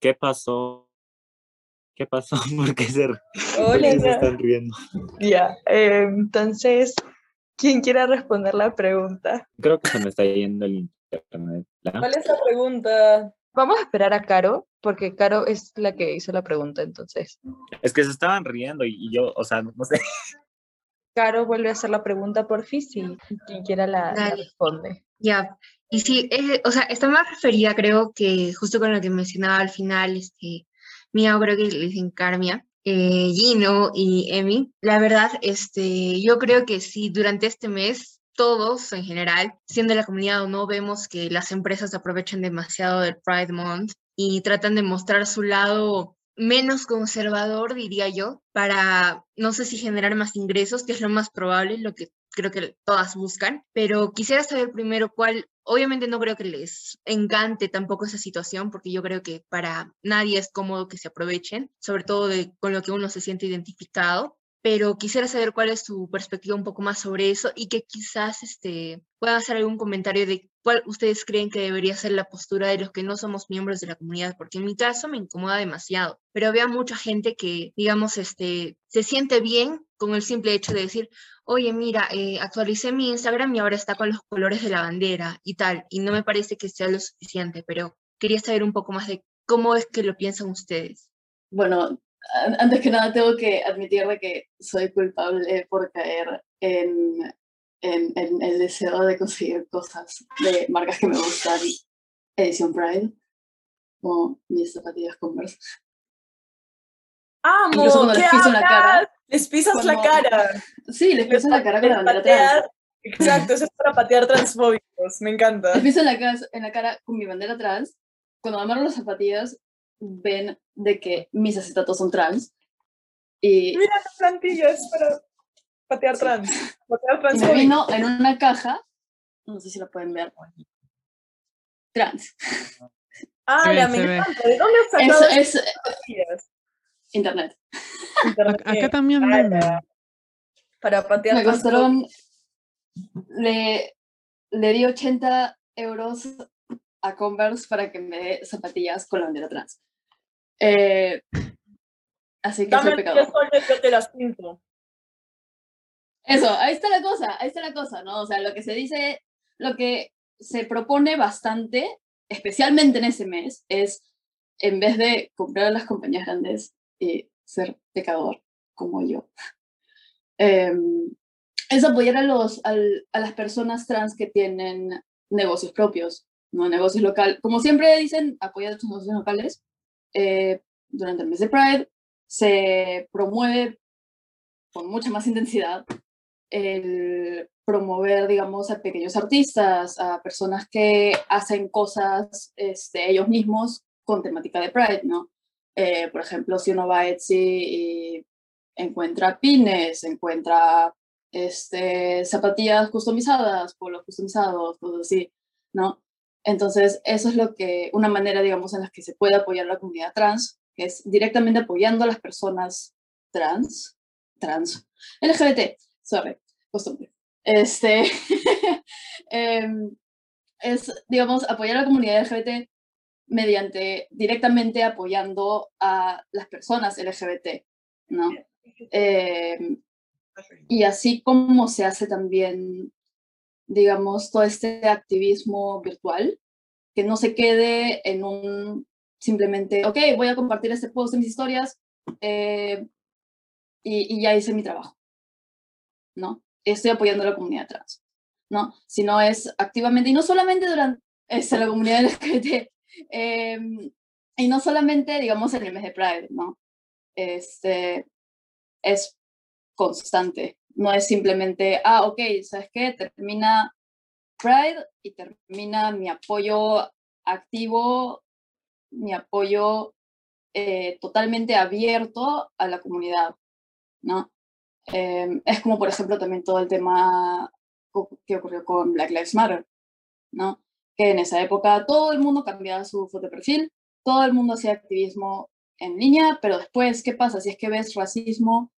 ¿Qué pasó? ¿Qué pasó? ¿Por qué se, ¿por qué se están riendo? Ya, eh, entonces, ¿quién quiera responder la pregunta? Creo que se me está yendo el internet. ¿la? ¿Cuál es la pregunta? Vamos a esperar a Caro, porque Caro es la que hizo la pregunta, entonces. Es que se estaban riendo y, y yo, o sea, no sé. Caro vuelve a hacer la pregunta por fin y quien quiera la, responde. Ya, y sí, es- o sea, está más referida, creo que justo con lo que mencionaba al final, este, Mía, creo que le dicen Carmia, eh, Gino y Emi. La verdad, este, yo creo que sí, durante este mes, todos en general, siendo la comunidad o no, vemos que las empresas aprovechan demasiado del Pride Month y tratan de mostrar su lado menos conservador, diría yo, para, no sé si generar más ingresos, que es lo más probable, lo que creo que todas buscan, pero quisiera saber primero cuál, obviamente no creo que les encante tampoco esa situación, porque yo creo que para nadie es cómodo que se aprovechen, sobre todo de, con lo que uno se siente identificado, pero quisiera saber cuál es su perspectiva un poco más sobre eso y que quizás este, puedan hacer algún comentario de cuál ustedes creen que debería ser la postura de los que no somos miembros de la comunidad, porque en mi caso me incomoda demasiado, pero veo mucha gente que, digamos, este, se siente bien con el simple hecho de decir, oye, mira, eh, actualicé mi Instagram y ahora está con los colores de la bandera y tal, y no me parece que sea lo suficiente, pero quería saber un poco más de cómo es que lo piensan ustedes. Bueno, an- antes que nada tengo que admitir de que soy culpable por caer en, en, en el deseo de conseguir cosas de marcas que me gustan, edición Pride, como mis zapatillas Converse. ¡Amo! Incluso cuando ¿Qué les piso en la cara. Les pisas la cara. Sí, les piso en la cara con la bandera trans. Exacto, eso es para patear transfóbicos. Me encanta. Les piso en la, cas- en la cara con mi bandera trans. Cuando me amarro las zapatillas, ven de que mis acetatos son trans. Y, Mira las plantillas para patear Sí. trans. Patear y me vino en una caja, no sé si la pueden ver, trans. Ah, la me encanta. ¿De dónde has Es, sacado es plantillas? Internet. Internet. Acá también Para- venden. Para patear Me costaron, le, le di 80 euros a Converse para que me dé zapatillas con la bandera trans. Eh, así que Dame soy 10 pecador. soles, yo te las pinto. Eso, ahí está la cosa, ahí está la cosa, ¿no? O sea, lo que se dice, lo que se propone bastante, especialmente en ese mes, es en vez de comprar a las compañías grandes y ser pecador como yo, em, es apoyar a, los, al- a las personas trans que tienen negocios propios, ¿no? Negocios locales. Como siempre dicen, apoyar a tus negocios locales. Eh, durante el mes de Pride se promueve con mucha más intensidad el promover, digamos, a pequeños artistas, a personas que hacen cosas este, ellos mismos con temática de Pride, ¿no? Eh, por ejemplo, si uno va a Etsy y encuentra pines, encuentra este, zapatillas customizadas, polos customizados, cosas así, ¿no? Entonces, eso es lo que, una manera, digamos, en la que se puede apoyar la comunidad trans, que es directamente apoyando a las personas trans, trans, LGBT, sorry, costumbre. Este, em, es, digamos, apoyar a la comunidad LGBT mediante directamente apoyando a las personas LGBT, ¿no? Em, y así como se hace también, digamos, todo este activismo virtual, que no se quede en un simplemente, ok, voy a compartir este post en mis historias eh, y, y ya hice mi trabajo, ¿no? Estoy apoyando a la comunidad trans, ¿no? Sino es activamente, y no solamente durante este, la comunidad LGBT, em, y no solamente, digamos, en el mes de Pride, ¿no? Este, es constante, no es simplemente, ah, ok, ¿sabes qué? Termina Pride y termina mi apoyo activo, mi apoyo eh, totalmente abierto a la comunidad, ¿no? Em, es como, por ejemplo, también todo el tema que ocurrió con Black Lives Matter, ¿no? Que en esa época todo el mundo cambiaba su foto de perfil, todo el mundo hacía activismo en línea, pero después, ¿qué pasa? Si es que ves racismo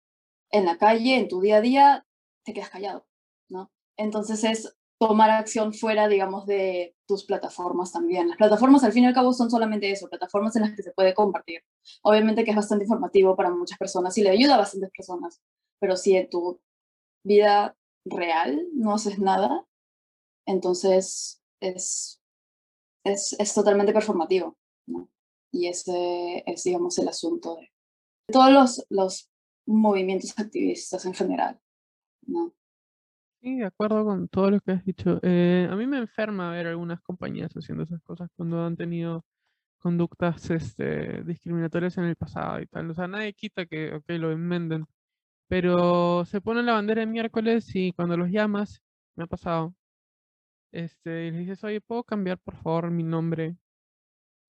en la calle, en tu día a día, te quedas callado, ¿no? Entonces es tomar acción fuera, digamos, de tus plataformas también. Las plataformas al fin y al cabo son solamente eso, plataformas en las que se puede compartir. Obviamente que es bastante informativo para muchas personas y le ayuda a bastantes personas, pero si en tu vida real no haces nada, entonces es, es, es totalmente performativo. ¿no? Y ese es, digamos, el asunto de todos los, los movimientos activistas en general. ¿no? Sí, de acuerdo con todo lo que has dicho. Eh, a mí me enferma ver algunas compañías haciendo esas cosas cuando han tenido conductas este, discriminatorias en el pasado y tal. O sea, nadie quita que, ok, lo enmenden, pero se ponen la bandera el miércoles y cuando los llamas, me ha pasado, este, y les dices, oye, ¿puedo cambiar por favor mi nombre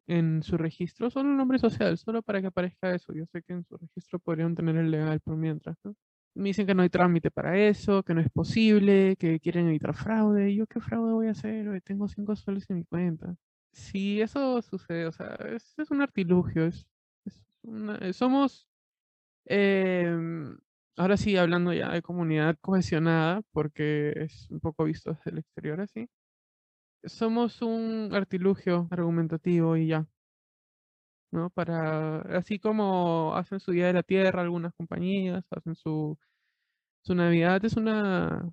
en su registro? Solo el nombre social, solo para que aparezca eso. Yo sé que en su registro podrían tener el legal por mientras. Me dicen que no hay trámite para eso, que no es posible, que quieren evitar fraude. ¿Y yo qué fraude voy a hacer? Tengo cinco soles en mi cuenta. Si eso sucede, o sea, es, un artilugio, es, somos, em, ahora sí, hablando ya de comunidad cohesionada, porque es un poco visto desde el exterior así, somos un artilugio argumentativo y ya. ¿no? Para, así como hacen su Día de la Tierra algunas compañías, hacen su, su Navidad, es una,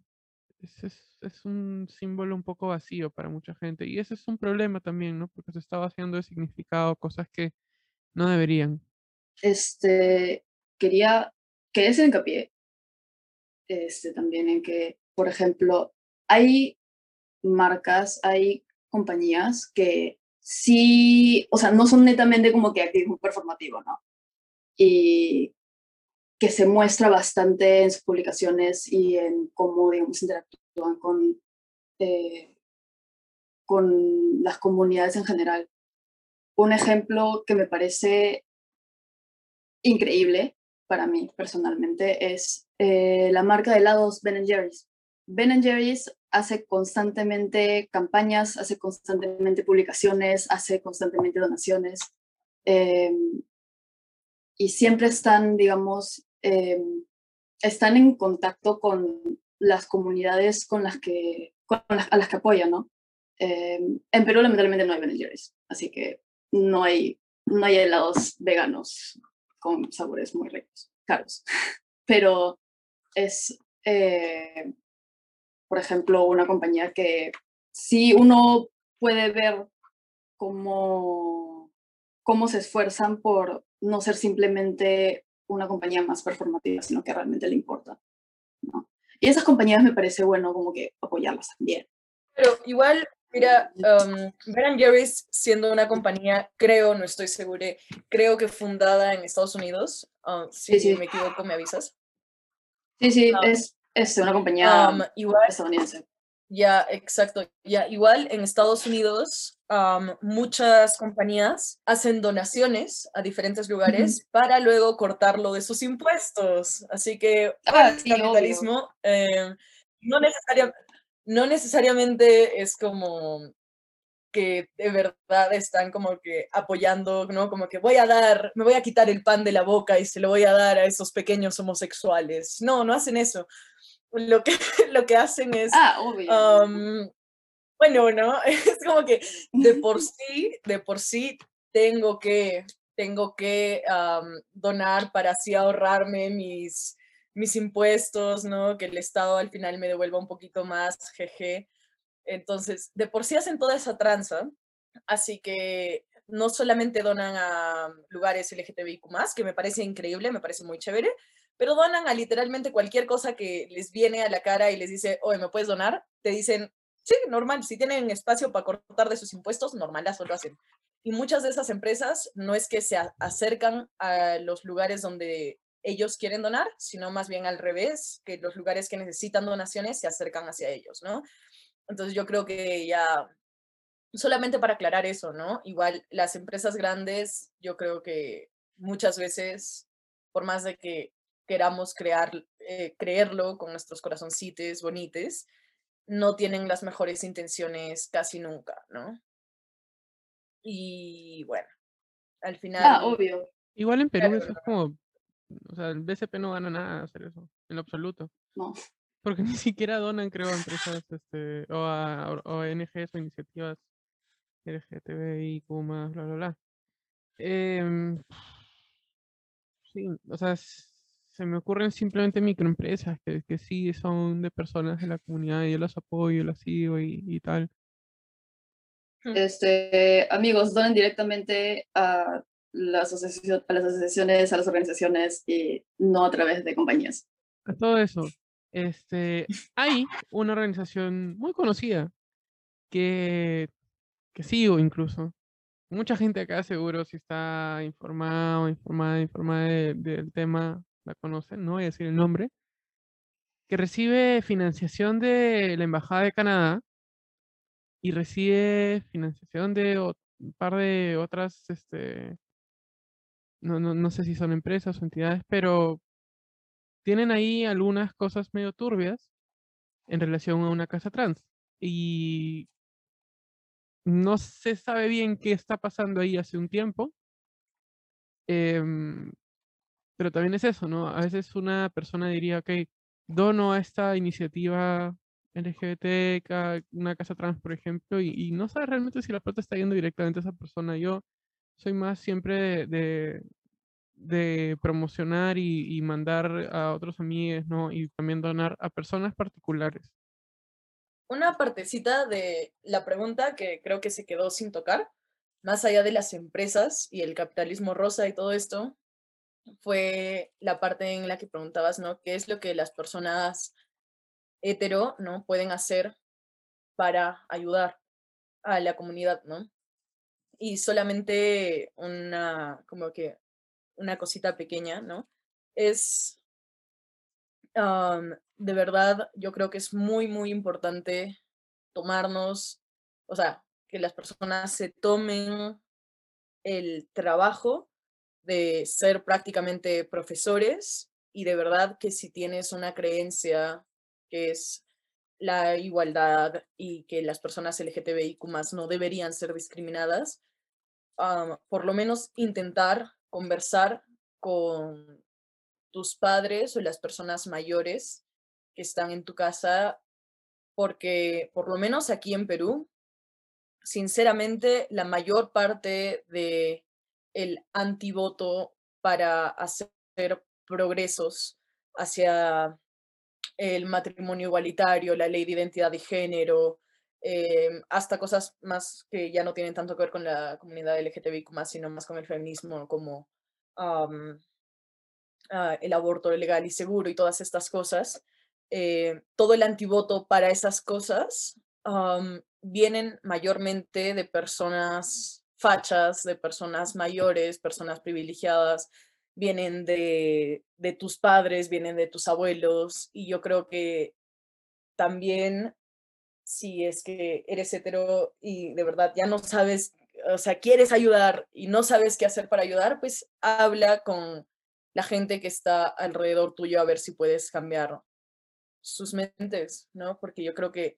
es, es- es un símbolo un poco vacío para mucha gente. Y ese es un problema también, ¿no? Porque se está vaciando de significado cosas que no deberían. este, quería, quería hacer hincapié este, también en que, por ejemplo, hay marcas, hay compañías que sí, o sea, no son netamente como que activismo performativo, ¿no? Y que se muestra bastante en sus publicaciones y en cómo, digamos, interactúan con, eh, con las comunidades en general. Un ejemplo que me parece increíble para mí personalmente es eh, la marca de helados Ben Jerry's. Ben Jerry's hace constantemente campañas, hace constantemente publicaciones, hace constantemente donaciones eh, y siempre están, digamos, eh, están en contacto con las comunidades con las que, con las- a las que apoyan, ¿no? Eh, en Perú lamentablemente no hay Ben Jerry's, así que no hay, no hay helados veganos sabores muy ricos, caros. Pero es, eh, por ejemplo, una compañía que sí uno puede ver cómo, cómo se esfuerzan por no ser simplemente una compañía más performativa, sino que realmente le importa. Y esas compañías me parece bueno como que apoyarlas también. Pero igual, mira, um, Ben Jerry's siendo una compañía, creo, no estoy segura, creo que fundada en Estados Unidos. ah, si Sí, sí. me equivoco, me avisas. Sí, sí, Ah. es, es una compañía Um, igual, estadounidense. ya, exacto. Ya, igual en Estados Unidos, muchas compañías hacen donaciones a diferentes lugares para luego cortarlo de sus impuestos. Así que Ah, sí, capitalismo eh, no, necesaria- no necesariamente es como que de verdad están como que apoyando, ¿no? Como que voy a dar, me voy a quitar el pan de la boca y se lo voy a dar a esos pequeños homosexuales. No, no hacen eso. Lo que, lo que hacen es Ah, obvio. Am, bueno, ¿no? Es como que de por sí, de por sí tengo que, tengo que am, donar para así ahorrarme mis, mis impuestos, ¿no? Que el Estado al final me devuelva un poquito más, jeje. Entonces, de por sí hacen toda esa tranza, así que no solamente donan a lugares LGTBIQ+, que me parece increíble, me parece muy chévere, pero donan a literalmente cualquier cosa que les viene a la cara y les dice, oye, ¿me puedes donar? Te dicen, sí, normal, si tienen espacio para cortar de sus impuestos, normal, eso lo hacen. Y muchas de esas empresas no es que se acercan a los lugares donde ellos quieren donar, sino más bien al revés, que los lugares que necesitan donaciones se acercan hacia ellos, ¿no? Entonces yo creo que ya, solamente para aclarar eso, ¿no? Igual las empresas grandes, yo creo que muchas veces, por más de que queramos crear, eh, creerlo con nuestros corazoncitos bonites, no tienen las mejores intenciones casi nunca, ¿no? Y bueno, al final... Ah, obvio. Igual en Perú Claro, eso es como, o sea, el BCP no gana nada hacer eso, en lo absoluto. No. porque ni siquiera donan, creo, a empresas este, o a ONGs o iniciativas LGTBI, bla, bla, bla. Em, sí, o sea, se me ocurren simplemente microempresas que, que sí son de personas de la comunidad y yo las apoyo, las sigo y, y tal. Este, amigos, donen directamente a las, asociacio- a las asociaciones, a las organizaciones y no a través de compañías. A todo eso, este, hay una organización muy conocida que, que sigo incluso. Mucha gente acá seguro si está informada o informada, informada de- del tema, la conocen, no voy a decir el nombre, que recibe financiación de la Embajada de Canadá y recibe financiación de un par de otras, este, no, no, no sé si son empresas o entidades, pero tienen ahí algunas cosas medio turbias en relación a una casa trans. Y no se sabe bien qué está pasando ahí hace un tiempo. em, pero también es eso, ¿no? A veces una persona diría, ok, dono a esta iniciativa LGBT, una casa trans, por ejemplo, y, y no sabe realmente si la plata está yendo directamente a esa persona. Yo soy más siempre de, promocionar y, y mandar a otros amigos, ¿no? Y también donar a personas particulares. Una partecita de la pregunta que creo que se quedó sin tocar, más allá de las empresas y el capitalismo rosa y todo esto, fue la parte en la que preguntabas, ¿no? ¿Qué es lo que las personas hetero, ¿no? Pueden hacer para ayudar a la comunidad, ¿no? Y solamente una, como que, una cosita pequeña, ¿no? Es, am, de verdad, yo creo que es muy, muy importante tomarnos, o sea, que las personas se tomen el trabajo de ser prácticamente profesores y de verdad que si tienes una creencia que es la igualdad y que las personas LGTBIQ no deberían ser discriminadas, por lo menos intentar conversar con tus padres o las personas mayores que están en tu casa, porque por lo menos aquí en Perú, sinceramente, la mayor parte de el antivoto para hacer progresos hacia el matrimonio igualitario, la ley de identidad de género, em, hasta cosas más que ya no tienen tanto que ver con la comunidad LGTBIQ sino más con el feminismo, como ah, el aborto legal y seguro y todas estas cosas. eh, todo el antivoto para esas cosas vienen mayormente de personas fachas, de personas mayores, personas privilegiadas, vienen de, de tus padres, vienen de tus abuelos, y yo creo que también si es que eres hetero y de verdad ya no sabes, o sea, quieres ayudar y no sabes qué hacer para ayudar, pues habla con la gente que está alrededor tuyo a ver si puedes cambiar sus mentes, ¿no? Porque yo creo que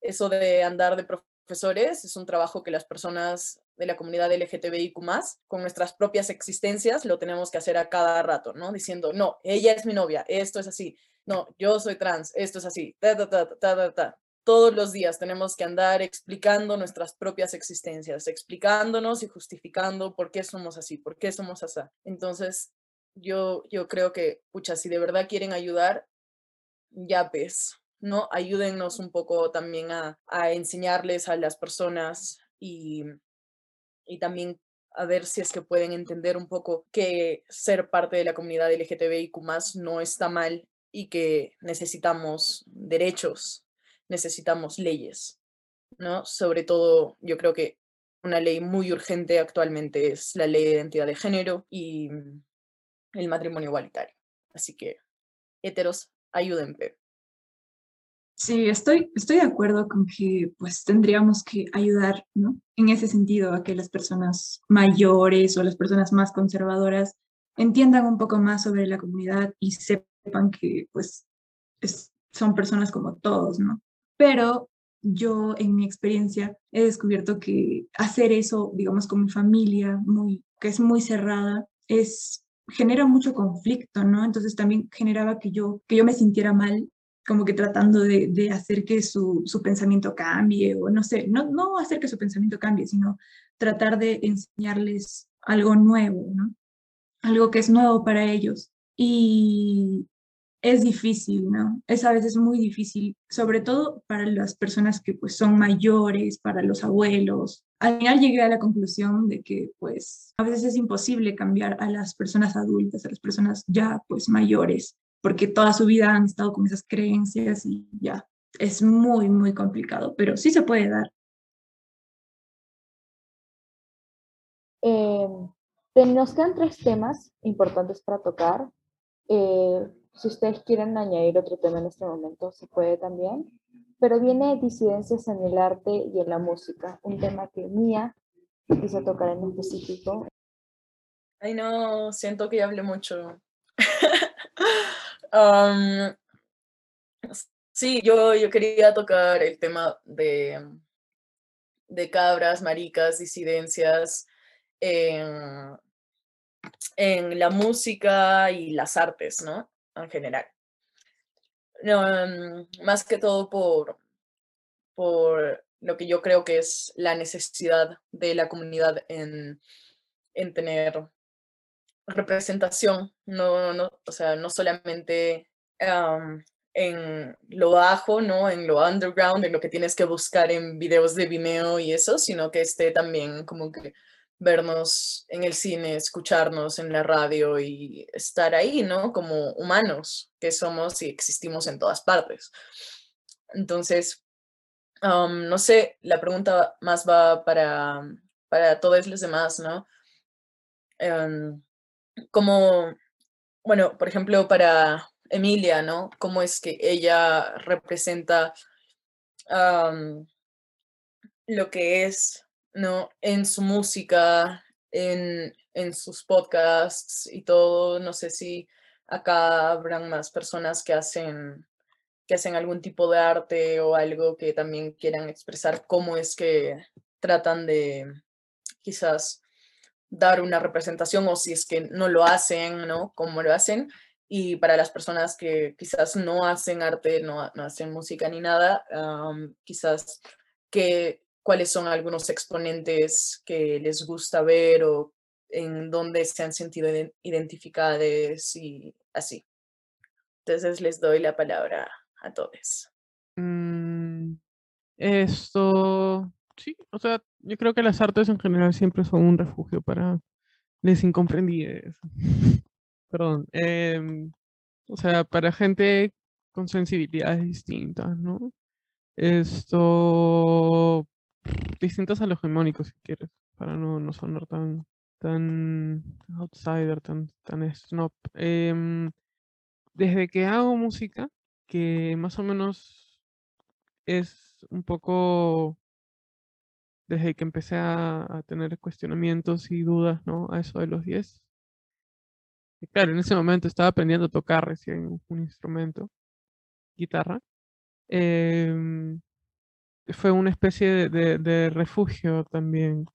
eso de andar de profesores es un trabajo que las personas de la comunidad LGTBIQ con nuestras propias existencias lo tenemos que hacer a cada rato, ¿no? Diciendo, no, ella es mi novia, esto es así, no, yo soy trans, esto es así, ta, ta, ta, ta, ta, ta. Todos los días tenemos que andar explicando nuestras propias existencias, explicándonos y justificando por qué somos así, por qué somos así. Entonces, yo, yo creo que, pucha, si de verdad quieren ayudar, ya pues, ¿no? Ayúdennos un poco también a, enseñarles a las personas y, y también a ver si es que pueden entender un poco que ser parte de la comunidad LGTBIQ no está mal y que necesitamos derechos, necesitamos leyes, ¿no? Sobre todo, yo creo que una ley muy urgente actualmente es la ley de identidad de género y el matrimonio igualitario. Así que, heteros, ayúdenme. Sí, estoy, estoy de acuerdo con que pues tendríamos que ayudar, ¿no? En ese sentido, a que las personas mayores o las personas más conservadoras entiendan un poco más sobre la comunidad y sepan que pues es- son personas como todos, ¿no? Pero yo en mi experiencia he descubierto que hacer eso, digamos, con mi familia, muy, que es muy cerrada, es, genera mucho conflicto, ¿no? Entonces también generaba que yo, que yo me sintiera mal como que tratando de, hacer que su, su, pensamiento cambie, o no sé, no, no hacer que su pensamiento cambie, sino tratar de enseñarles algo nuevo, ¿no? Algo que es nuevo para ellos. Y es difícil, ¿no? Es a veces muy difícil, sobre todo para las personas que pues son mayores, para los abuelos. Al final llegué a la conclusión de que pues a veces es imposible cambiar a las personas adultas, a las personas ya pues mayores, porque toda su vida han estado con esas creencias y ya es muy, muy complicado, pero sí se puede dar. Eh, nos quedan tres temas importantes para tocar. Eh, si ustedes quieren añadir otro tema en este momento, se puede también. Pero viene disidencias en el arte y en la música, un tema que Mía quiso tocar en específico. Ay, no, siento que ya hablé mucho. um, sí, yo, yo quería tocar el tema de, de cabras, maricas, disidencias en, en la música y las artes, ¿no? En general. No, mm, más que todo por, por lo que yo creo que es la necesidad de la comunidad en, en tener representación, no, no, o sea, no solamente en lo bajo, ¿no? En lo underground, en lo que tienes que buscar en videos de Vimeo y eso, sino que esté también como que vernos en el cine, escucharnos en la radio y estar ahí, ¿no? Como humanos que somos y existimos en todas partes. Entonces, no sé, la pregunta más va para, para todos los demás, ¿no? Em, como, bueno, por ejemplo, para Emilia, ¿no? ¿Cómo es que ella representa lo que es ¿no? En su música, en, en sus podcasts y todo. No sé si acá habrán más personas que hacen que hacen algún tipo de arte o algo que también quieran expresar cómo es que tratan de quizás dar una representación o si es que no lo hacen, ¿no? Cómo lo hacen. Y para las personas que quizás no hacen arte, no, no hacen música ni nada, quizás que cuáles son algunos exponentes que les gusta ver o en dónde se han sentido identificados y así. Entonces les doy la palabra a todos. Mm, esto, sí, o sea, yo creo que las artes en general siempre son un refugio para les incomprendidos. Perdón. Em, o sea, para gente con sensibilidades distintas, ¿no? Esto, distintas a los hegemónicos, si quieres, para no, no sonar tan, tan outsider, tan, tan snob. Em, desde que hago música, que más o menos es un poco desde que empecé a, tener cuestionamientos y dudas, ¿no? A eso de los 10. Y claro, en ese momento estaba aprendiendo a tocar recién un instrumento, guitarra. Em, fue una especie de, refugio también,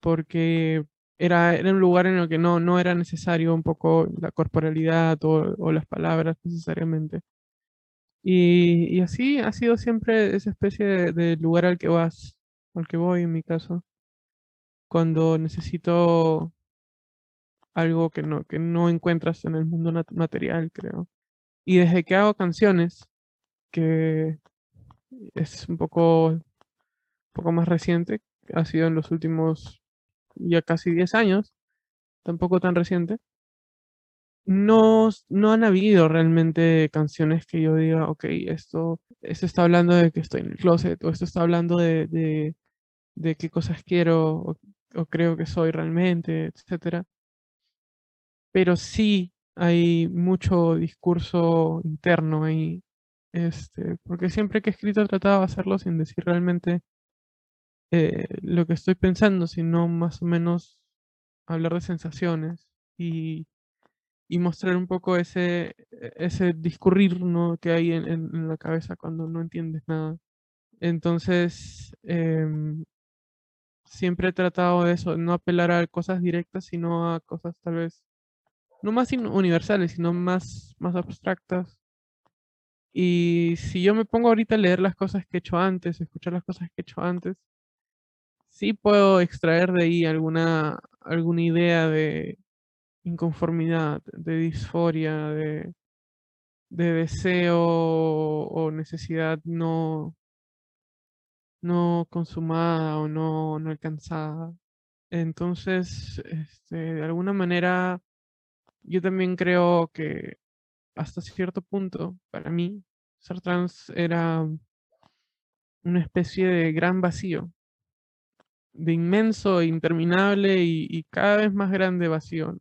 porque era, era, un lugar en el que no, no era necesario un poco la corporalidad o, las palabras necesariamente. Y, así ha sido siempre esa especie de, lugar al que vas, al que voy en mi caso, cuando necesito algo que no, que no encuentras en el mundo material, creo. Y desde que hago canciones, que es un poco, poco más reciente, ha sido en los últimos ya casi 10 años, tampoco tan reciente. No, no han habido realmente canciones que yo diga, ok, esto, esto está hablando de que estoy en el closet, o esto está hablando de, de, de qué cosas quiero, o, o, creo que soy realmente, etc. Pero sí hay mucho discurso interno ahí este, porque siempre que he escrito trataba de hacerlo sin decir realmente eh, lo que estoy pensando, sino más o menos hablar de sensaciones y, mostrar un poco ese, e, ese discurrir ¿no? que hay en, la cabeza cuando no entiendes nada. Entonces, em, siempre he tratado de eso, no apelar a cosas directas, sino a cosas tal vez no más universales, sino más, más abstractas Y si yo me pongo ahorita a leer las cosas que he hecho antes, escuchar las cosas que he hecho antes, sí puedo extraer de ahí alguna, alguna idea de inconformidad, de disforia, de, de deseo o necesidad no, no consumada o no, no alcanzada. Entonces, este, de alguna manera, yo también creo que hasta cierto punto, para mí, ser trans era una especie de gran vacío, de inmenso, interminable y, cada vez más grande vacío,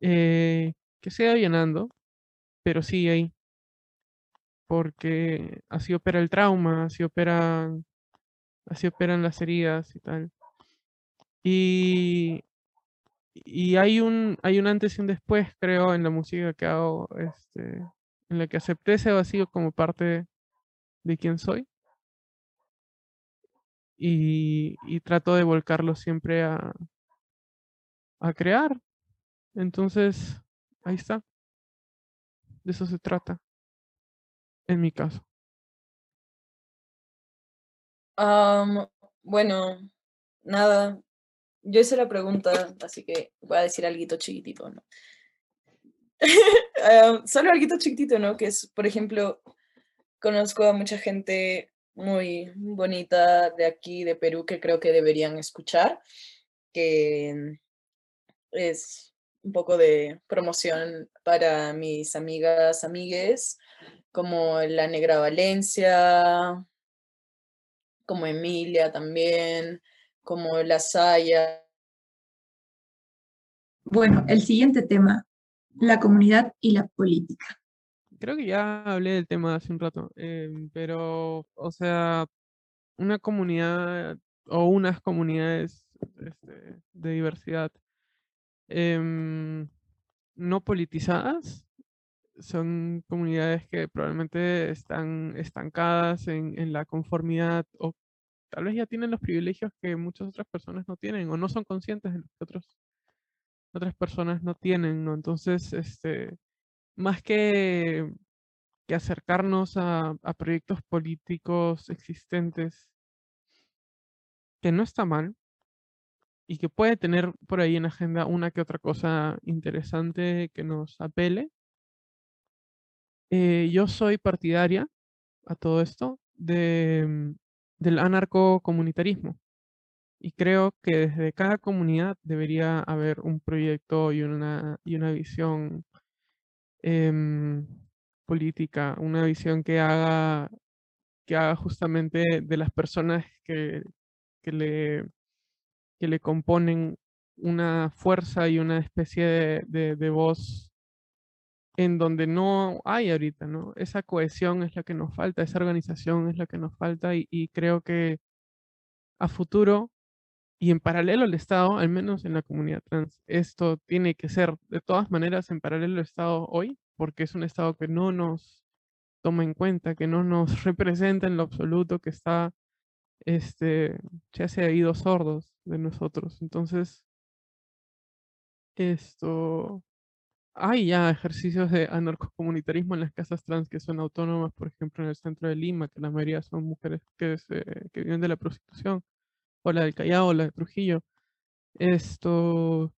eh, que se va llenando, pero sigue ahí, porque así opera el trauma, así operan, así operan las heridas y tal. Y, y hay un, hay un antes y un después, creo, en la música que hago, este, en la que acepté ese vacío como parte de quien soy. Y, y trato de volcarlo siempre a, a crear. Entonces, ahí está. De eso se trata, en mi caso. bueno, nada, yo hice la pregunta, así que voy a decir algo chiquitito, ¿no? Ah, solo algo chiquitito, ¿no? Que es, por ejemplo, conozco a mucha gente muy bonita de aquí, de Perú, que creo que deberían escuchar, que es un poco de promoción para mis amigas, amigues, como la Negra Valencia, como Emilia también, como la Saya. Bueno, el siguiente tema, la comunidad y la política. Creo que ya hablé del tema hace un rato, em, pero, o sea, una comunidad o unas comunidades este, de diversidad em, no politizadas son comunidades que probablemente están estancadas en, en la conformidad o tal vez ya tienen los privilegios que muchas otras personas no tienen o no son conscientes de lo que otras personas no tienen. Entonces, este, más que, acercarnos a, proyectos políticos existentes, que no está mal, y que puede tener por ahí en agenda una que otra cosa interesante que nos apele. Eh, yo soy partidaria a todo esto de, del anarcocomunitarismo. Y creo que desde cada comunidad debería haber un proyecto y una, y una visión em, política, una visión que haga, que haga justamente de las personas que, que, le, que le componen una fuerza y una especie de, de voz en donde no hay ahorita, ¿no? Esa cohesión es la que nos falta, esa organización es la que nos falta y, creo que a futuro y en paralelo al Estado, al menos en la comunidad trans, esto tiene que ser de todas maneras en paralelo al Estado hoy, porque es un Estado que no nos toma en cuenta, que no nos representa en lo absoluto, que está, este, ya se ha ido sordos de nosotros. Entonces, esto, hay ya ejercicios de anarcocomunitarismo en las casas trans que son autónomas, por ejemplo, en el centro de Lima, que la mayoría son mujeres que, que viven de la prostitución, o la del Callao, o la de Trujillo. Esto,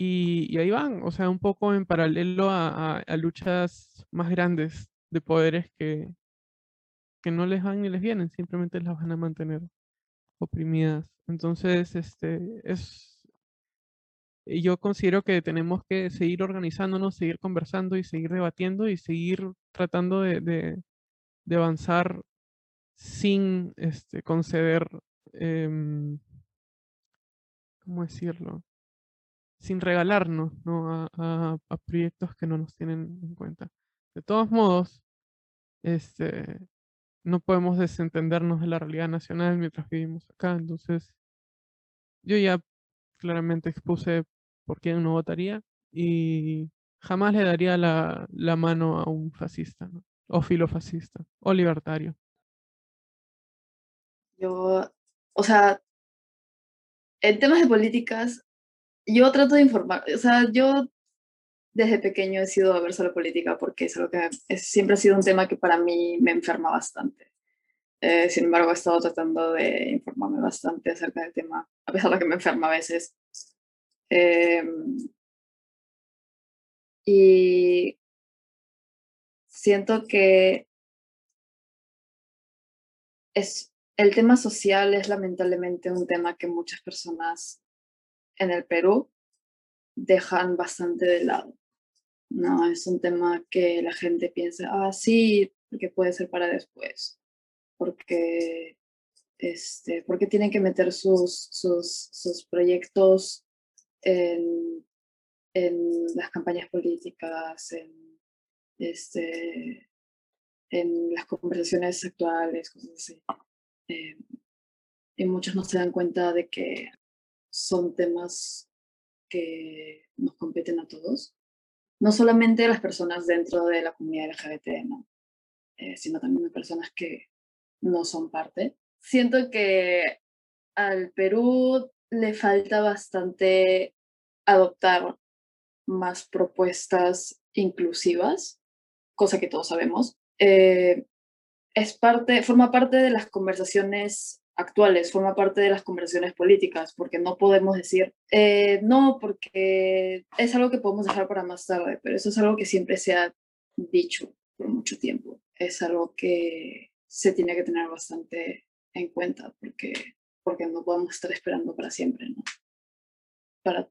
y, ahí van, o sea, un poco en paralelo a, luchas más grandes de poderes que, que no les van ni les vienen, simplemente las van a mantener oprimidas. Entonces, este, es, yo considero que tenemos que seguir organizándonos, seguir conversando y seguir debatiendo y seguir tratando de, avanzar sin este, conceder, em, ¿cómo decirlo? Sin regalarnos a, proyectos que no nos tienen en cuenta. De todos modos, este, no podemos desentendernos de la realidad nacional mientras vivimos acá. Entonces, yo ya claramente expuse por quién no votaría y jamás le daría la, mano a un fascista, o filofascista, o libertario. Yo, o sea, en temas de políticas, yo trato de informar, o sea, yo desde pequeño he sido averso a la política porque es algo que siempre ha sido un tema que para mí me enferma bastante. Eh, sin embargo, he estado tratando de informarme bastante acerca del tema, a pesar de que me enferma a veces. Em, y siento que es, el tema social es lamentablemente un tema que muchas personas en el Perú dejan bastante de lado. No, es un tema que la gente piensa, ah, sí, que puede ser para después, porque, este, porque tienen que meter sus, sus, sus proyectos en, en, las campañas políticas, en, este, en las conversaciones actuales, cosas así. Eh, y muchos no se dan cuenta de que son temas que nos competen a todos, no solamente a las personas dentro de la comunidad LGBT, ¿no? Eh, sino también a personas que no son parte. Siento que al Perú le falta bastante adoptar más propuestas inclusivas, cosa que todos sabemos. Eh, es parte, forma parte de las conversaciones actuales, forma parte de las conversaciones políticas, porque no podemos decir, eh, no, porque es algo que podemos dejar para más tarde, pero eso es algo que siempre se ha dicho por mucho tiempo. Es algo que se tiene que tener bastante en cuenta, porque, porque no podemos estar esperando para siempre, ¿no? Para,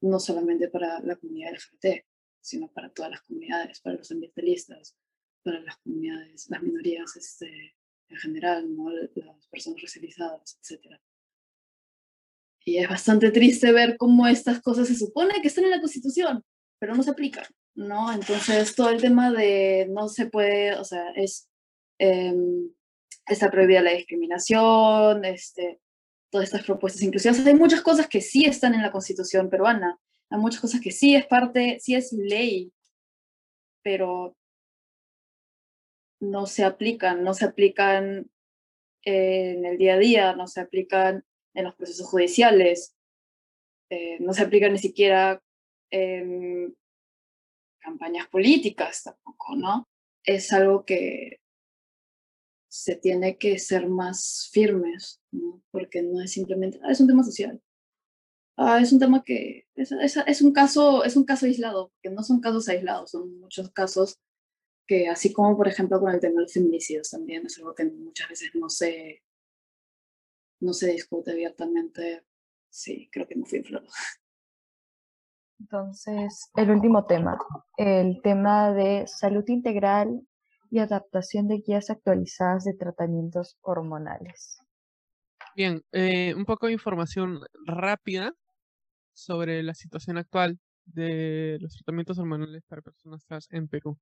no solamente para la comunidad LGBT, sino para todas las comunidades, para los ambientalistas, para las comunidades, las minorías este, en general, las personas racializadas, etc. Y es bastante triste ver cómo estas cosas se supone que están en la Constitución, pero no se aplican, ¿no? Entonces, todo el tema de no se puede, o sea, es, em, está prohibida la discriminación, este, todas estas propuestas inclusivas. hay muchas cosas que sí están en la Constitución peruana, hay muchas cosas que sí es parte, sí es ley, pero no se aplican, no se aplican en el día a día, no se aplican en los procesos judiciales, eh, no se aplican ni siquiera en campañas políticas tampoco, ¿no? Es algo que se tiene que ser más firmes, ¿no? Porque no es simplemente, ah, es un tema social. Ah, es un tema que es, es, un caso, es un caso aislado, que no son casos aislados, son muchos casos que así como por ejemplo con el tema de los feminicidios también es algo que muchas veces no se, no se discute abiertamente. Sí, creo que no fui flor. Entonces, el último tema, el tema de salud integral y adaptación de guías actualizadas de tratamientos hormonales. Bien, eh, un poco de información rápida sobre la situación actual de los tratamientos hormonales para personas trans en Perú.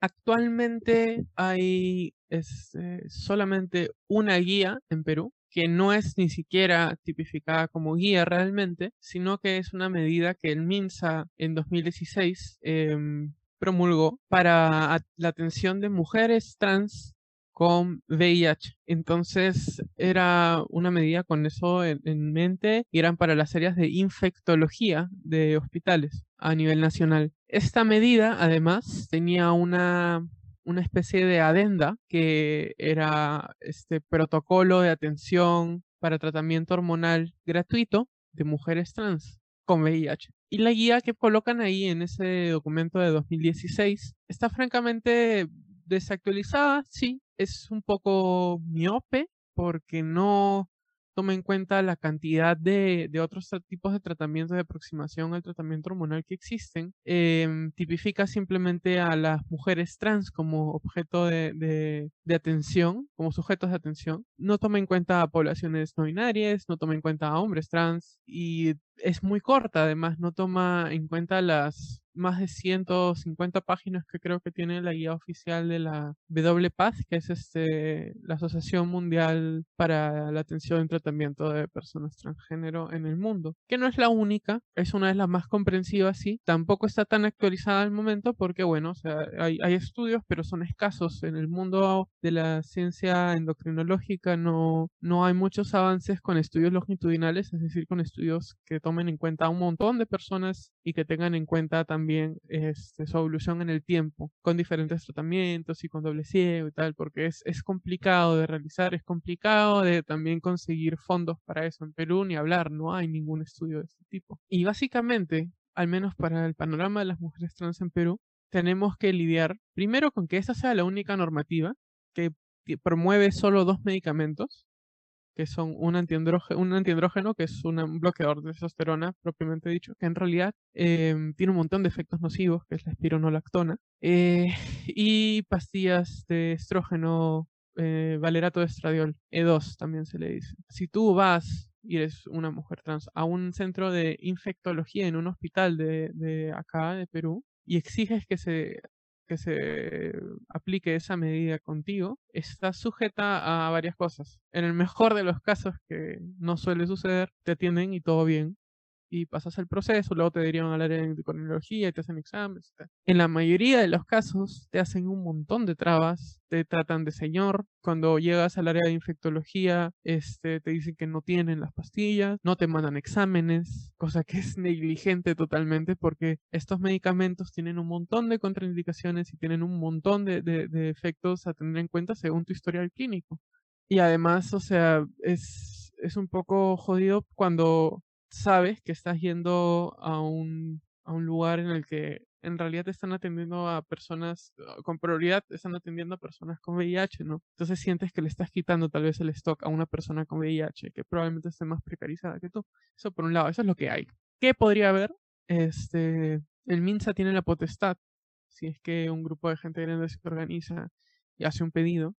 Actualmente hay este, solamente una guía en Perú que no es ni siquiera tipificada como guía realmente, sino que es una medida que el MINSA en 2016 em, promulgó para la atención de mujeres trans con VIH. Entonces era una medida con eso en, mente y eran para las áreas de infectología de hospitales a nivel nacional. Esta medida además tenía una, una especie de adenda que era este protocolo de atención para tratamiento hormonal gratuito de mujeres trans con VIH. Y la guía que colocan ahí en ese documento de 2016 está francamente desactualizada, sí, es un poco miope porque no toma en cuenta la cantidad de, otros tipos de tratamientos de aproximación al tratamiento hormonal que existen. Em, tipifica simplemente a las mujeres trans como objeto de, atención, como sujetos de atención. No toma en cuenta a poblaciones no binarias, no toma en cuenta a hombres trans y es muy corta, además no toma en cuenta las más de 150 páginas que creo que tiene la guía oficial de la WPATH, que es este, la Asociación Mundial para la Atención y Tratamiento de Personas Transgénero en el mundo, que no es la única, es una de las más comprensivas, sí, tampoco está tan actualizada al momento porque, bueno, o sea, hay, hay estudios, pero son escasos. En el mundo de la ciencia endocrinológica no, no hay muchos avances con estudios longitudinales, es decir, con estudios que tomen en cuenta a un montón de personas y que tengan en cuenta también este, su evolución en el tiempo, con diferentes tratamientos y con doble ciego y tal, porque es, es complicado de realizar, es complicado de también conseguir fondos para eso. En Perú ni hablar, no hay ningún estudio de este tipo. Y básicamente, al menos para el panorama de las mujeres trans en Perú, tenemos que lidiar primero con que esa sea la única normativa que promueve solo dos medicamentos, que son un antiandrógeno, que es un bloqueador de testosterona propiamente dicho, que en realidad em, tiene un montón de efectos nocivos, que es la espironolactona, eh, y pastillas de estrógeno, eh, valerato de estradiol, E2 también se le dice. Si tú vas y eres una mujer trans a un centro de infectología en un hospital de acá, de Perú, y exiges que se que se aplique esa medida contigo está sujeta a varias cosas. En el mejor de los casos, que no suele suceder, te atienden y todo bien y pasas el proceso, luego te derivan al área de endocrinología y te hacen exámenes. En la mayoría de los casos te hacen un montón de trabas, te tratan de señor. Cuando llegas al área de infectología, este, te dicen que no tienen las pastillas, no te mandan exámenes, cosa que es negligente totalmente porque estos medicamentos tienen un montón de contraindicaciones y tienen un montón de, de efectos a tener en cuenta según tu historial clínico. Y además, o sea, es, es un poco jodido cuando sabes que estás yendo a un, a un lugar en el que en realidad te están atendiendo a personas ah, con prioridad, están atendiendo a personas con VIH, ¿no? Entonces sientes que le estás quitando tal vez el stock a una persona con VIH que probablemente esté más precarizada que tú. Eso por un lado, eso es lo que hay. ¿Qué podría haber? Este, el MINSA tiene la potestad, si es que un grupo de gente grande se organiza y hace un pedido,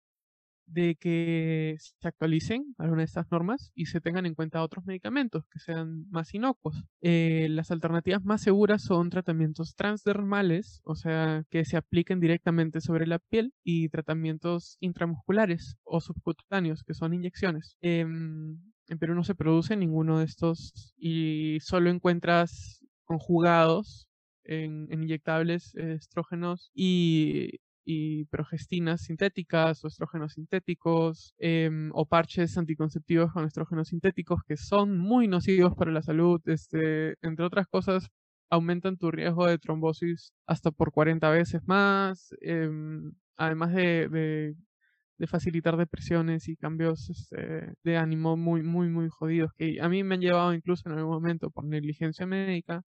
de que se actualicen algunas de estas normas y se tengan en cuenta otros medicamentos que sean más inocuos. Eh, las alternativas más seguras son tratamientos transdermales, o sea, que se apliquen directamente sobre la piel, y tratamientos intramusculares o subcutáneos, que son inyecciones. Em, en Perú no se produce ninguno de estos y solo encuentras conjugados en, en inyectables estrógenos y y progestinas sintéticas o estrógenos sintéticos em, o parches anticonceptivos con estrógenos sintéticos que son muy nocivos para la salud, este, entre otras cosas aumentan tu riesgo de trombosis hasta por 40 veces más, em, además de, de, facilitar depresiones y cambios este, de ánimo muy, muy, muy jodidos, que a mí me han llevado incluso en algún momento por negligencia médica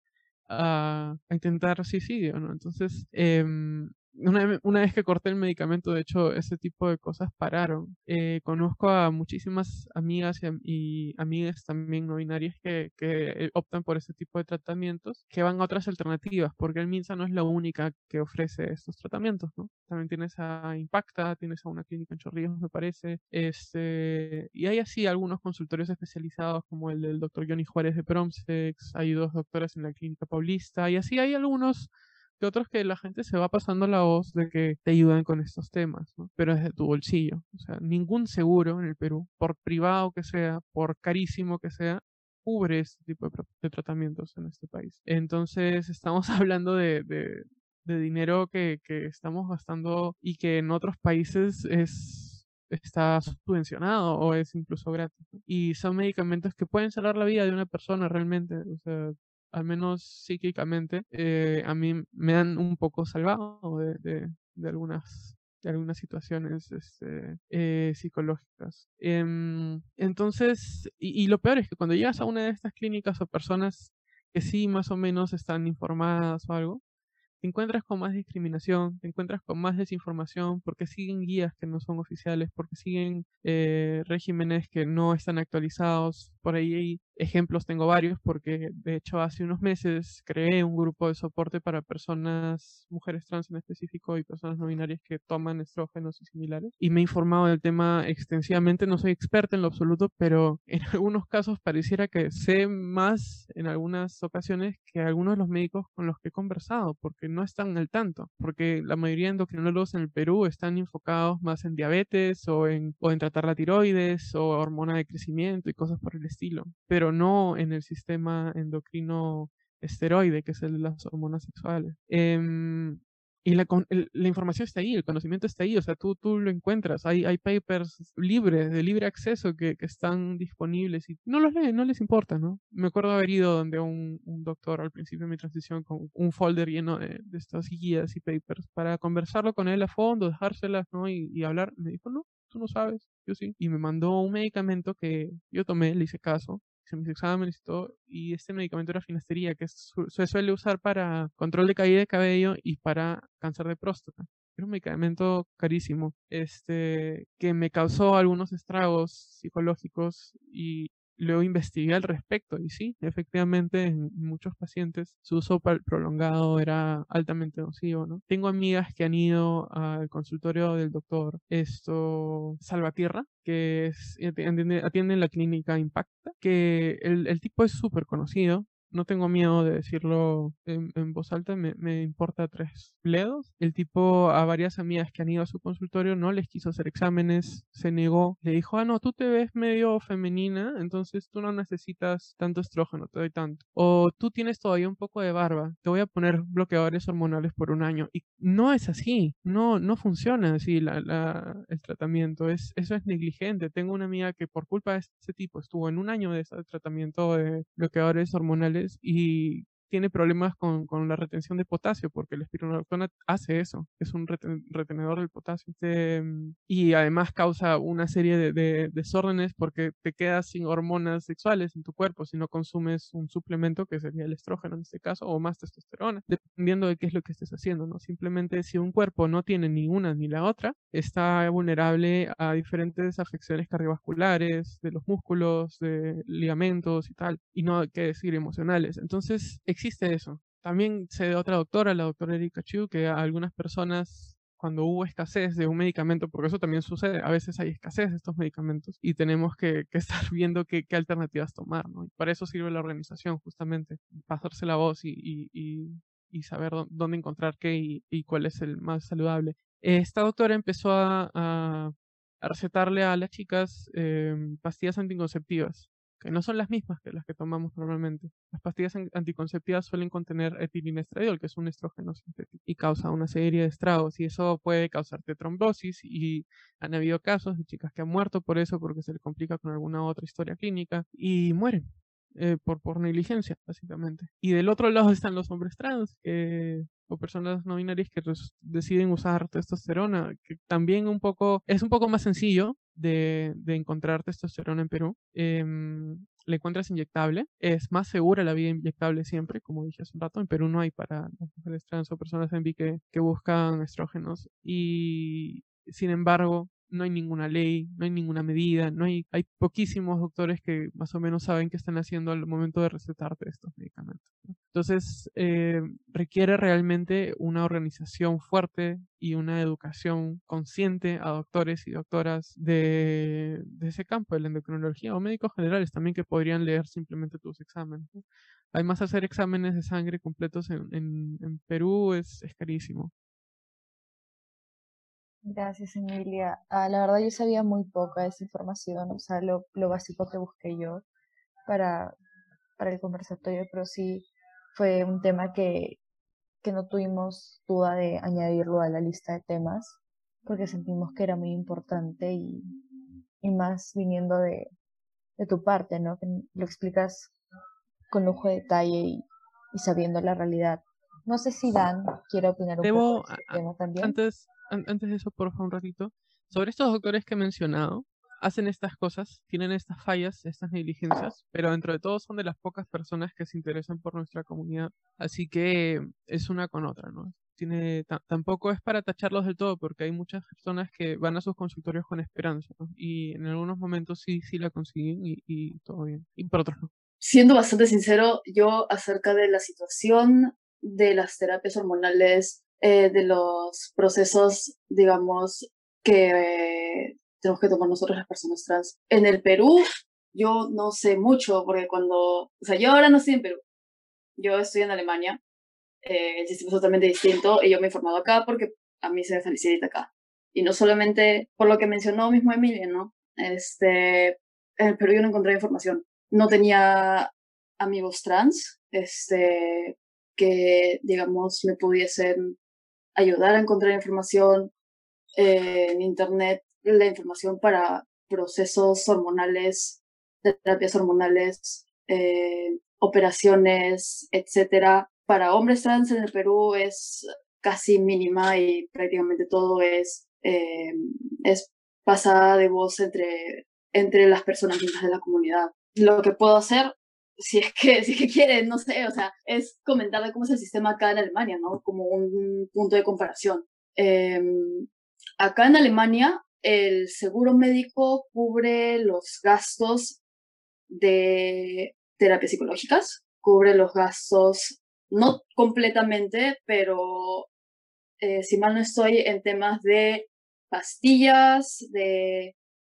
a, intentar suicidio, ¿no? Entonces, em, una, vez que corté el medicamento, de hecho, ese tipo de cosas pararon. Eh, conozco a muchísimas amigas y, amigas también no binarias que, que, optan por ese tipo de tratamientos, que van a otras alternativas, porque el MINSA no es la única que ofrece estos tratamientos, ¿no? También tienes a Impacta, tienes a una clínica en Chorrillos, me parece, este, y hay así algunos consultorios especializados como el del doctor Johnny Juárez de Promsex, hay dos doctoras en la clínica Paulista, y así hay algunos que otros que la gente se va pasando la voz de que te ayudan con estos temas, ¿no? Pero desde tu bolsillo. O sea, ningún seguro en el Perú, por privado que sea, por carísimo que sea, cubre este tipo de, tratamientos en este país. Entonces, estamos hablando de, de, dinero que, que, estamos gastando y que en otros países es está subvencionado o es incluso gratis. Y son medicamentos que pueden salvar la vida de una persona realmente. O sea, al menos psíquicamente, eh, a mí me han un poco salvado de, de, algunas de algunas situaciones este, eh, psicológicas. Em, entonces, y, y, lo peor es que cuando llegas a una de estas clínicas o personas que sí más o menos están informadas o algo, te encuentras con más discriminación, te encuentras con más desinformación, porque siguen guías que no son oficiales, porque siguen eh, regímenes que no están actualizados. Por ahí ejemplos, tengo varios, porque de hecho hace unos meses creé un grupo de soporte para personas, mujeres trans en específico y personas no binarias que toman estrógenos y similares. Y me he informado del tema extensivamente, no soy experta en lo absoluto, pero en algunos casos pareciera que sé más en algunas ocasiones que algunos de los médicos con los que he conversado, porque no están al tanto, porque la mayoría de endocrinólogos en el Perú están enfocados más en diabetes o en, o en tratar la tiroides o hormona de crecimiento y cosas por el estilo, pero no en el sistema endocrino esteroide, que es el de las hormonas sexuales. Em, y la, la, información está ahí, el conocimiento está ahí, o sea, tú, tú lo encuentras, hay, hay papers libres, de libre acceso que, que están disponibles y no los leen, no les importa, ¿no? Me acuerdo haber ido donde un, un doctor al principio de mi transición con un folder lleno de, de, estas guías y papers para conversarlo con él a fondo, dejárselas, ¿no? Y, y hablar, me dijo, no, tú no sabes, yo sí. Y me mandó un medicamento que yo tomé, le hice caso, hice mis exámenes y todo, y este medicamento era finastería, que se suele usar para control de caída de cabello y para cáncer de próstata. Era un medicamento carísimo, este, que me causó algunos estragos psicológicos y Luego investigué al respecto y sí, efectivamente en muchos pacientes su uso prolongado era altamente nocivo, ¿no? Tengo amigas que han ido al consultorio del doctor esto Salvatierra, que es, atiende, atiende en la clínica Impacta, que el, el tipo es súper conocido, no tengo miedo de decirlo en, voz alta, me, importa tres bledos. El tipo a varias amigas que han ido a su consultorio no les quiso hacer exámenes, se negó, le dijo, ah, no, tú te ves medio femenina, entonces tú no necesitas tanto estrógeno, te doy tanto. O tú tienes todavía un poco de barba, te voy a poner bloqueadores hormonales por un año. Y no es así, no, no funciona así la, el tratamiento, es, eso es negligente. Tengo una amiga que por culpa de ese tipo estuvo en un año de ese tratamiento de bloqueadores hormonales y tiene problemas con, con, la retención de potasio, porque la espironolactona hace eso, es un retenedor del potasio. Este, y además causa una serie de, de, desórdenes porque te quedas sin hormonas sexuales en tu cuerpo si no consumes un suplemento que sería el estrógeno en este caso, o más testosterona, dependiendo de qué es lo que estés haciendo, ¿no? Simplemente si un cuerpo no tiene ni una ni la otra, está vulnerable a diferentes afecciones cardiovasculares, de los músculos, de ligamentos y tal, y no hay que decir emocionales. Entonces, existe eso. También sé de otra doctora, la doctora Erika Chu, que a algunas personas cuando hubo escasez de un medicamento, porque eso también sucede, a veces hay escasez de estos medicamentos y tenemos que, estar viendo qué, alternativas tomar, ¿no? Y para eso sirve la organización, justamente, pasarse la voz y, y, saber dónde encontrar qué y, cuál es el más saludable. Esta doctora empezó a, a, recetarle a las chicas em, pastillas anticonceptivas que no son las mismas que las que tomamos normalmente. Las pastillas anticonceptivas suelen contener etilinestradiol, que es un estrógeno sintético, y causa una serie de estragos, y eso puede causarte trombosis, y han habido casos de chicas que han muerto por eso, porque se les complica con alguna otra historia clínica, y mueren. Eh, por, negligencia, básicamente. Y del otro lado están los hombres trans, que o personas no binarias que deciden usar testosterona, que también un poco, es un poco más sencillo de, de encontrar testosterona en Perú. Eh, la encuentras inyectable, es más segura la vía inyectable siempre, como dije hace un rato, en Perú no hay para las mujeres trans o personas en vi que, que buscan estrógenos y sin embargo no hay ninguna ley, no hay ninguna medida, no hay, hay poquísimos doctores que más o menos saben qué están haciendo al momento de recetarte estos medicamentos. Entonces, eh, requiere realmente una organización fuerte y una educación consciente a doctores y doctoras de, ese campo, de la endocrinología, o médicos generales también que podrían leer simplemente tus exámenes. Además, hacer exámenes de sangre completos en Perú es, es carísimo. Gracias, Emilia. Ah, la verdad yo sabía muy poca de esa información, o sea, lo, lo básico que busqué yo para, para el conversatorio, pero sí fue un tema que, que no tuvimos duda de añadirlo a la lista de temas, porque sentimos que era muy importante y, y más viniendo de, de tu parte, ¿no? Que lo explicas con lujo de detalle y, y sabiendo la realidad. No sé si Dan quiere opinar un poco de este tema también. Antes, antes de eso, por favor, un ratito, sobre estos doctores que he mencionado, hacen estas cosas, tienen estas fallas, estas negligencias, pero dentro de todo son de las pocas personas que se interesan por nuestra comunidad, así que es una con otra, ¿no? Tiene, tampoco es para tacharlos del todo, porque hay muchas personas que van a sus consultorios con esperanza, ¿no? Y en algunos momentos sí, sí la consiguen y, y todo bien, y por otros no. Siendo bastante sincero, yo acerca de la situación de las terapias hormonales eh, de los procesos, digamos, que tenemos que tomar nosotros las personas trans. En el Perú, yo no sé mucho, porque cuando, o sea, yo ahora no estoy en Perú, yo estoy en Alemania, eh, el sistema es totalmente distinto y yo me he informado acá porque a mí se me facilita acá. Y no solamente por lo que mencionó mismo Emilia, ¿no? Este, en el Perú yo no encontré información. No tenía amigos trans, este, que, digamos, me pudiesen ayudar a encontrar información eh, en Internet, la información para procesos hormonales, terapias hormonales, eh, operaciones, etcétera. Para hombres trans en el Perú es casi mínima y prácticamente todo es, eh, es pasada de voz entre, entre las personas de la comunidad. Lo que puedo hacer, si es que, si es que quieren, no sé, o sea, es comentarle cómo es el sistema acá en Alemania, ¿no? Como un punto de comparación. Em, acá en Alemania, el seguro médico cubre los gastos de terapias psicológicas, cubre los gastos, no completamente, pero eh, si mal no estoy, en temas de pastillas, de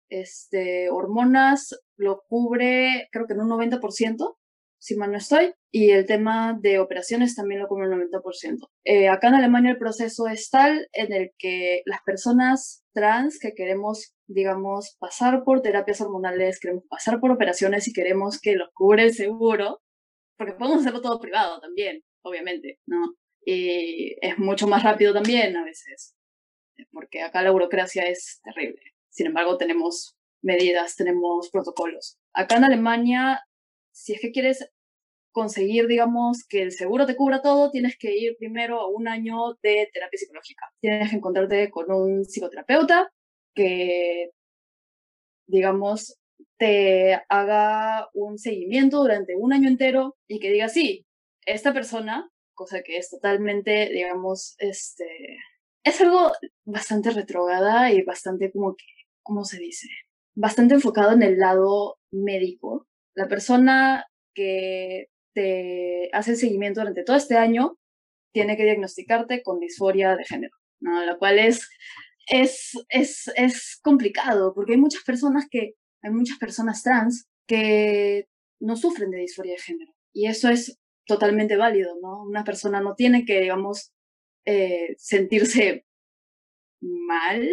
este, hormonas, lo cubre creo que en un 90%, si mal no estoy, y el tema de operaciones también lo cubre un 90%. Eh, acá en Alemania el proceso es tal en el que las personas trans que queremos, digamos, pasar por terapias hormonales, queremos pasar por operaciones y queremos que los cubre el seguro, porque podemos hacerlo todo privado también, obviamente, ¿no? Y es mucho más rápido también a veces, porque acá la burocracia es terrible. Sin embargo, tenemos medidas, tenemos protocolos. Acá en Alemania, si es que quieres conseguir, digamos, que el seguro te cubra todo, tienes que ir primero a un año de terapia psicológica. Tienes que encontrarte con un psicoterapeuta que, digamos, te haga un seguimiento durante un año entero y que diga, sí, esta persona, cosa que es totalmente, digamos, este, es algo bastante retrogada y bastante como que, ¿cómo se dice? Bastante enfocado en el lado médico. La persona que te hace el seguimiento durante todo este año tiene que diagnosticarte con disforia de género, ¿no? Lo cual es, es, es, es complicado porque hay muchas personas que, hay muchas personas trans que no sufren de disforia de género. Y eso es totalmente válido, ¿no? Una persona no tiene que, digamos, eh, sentirse mal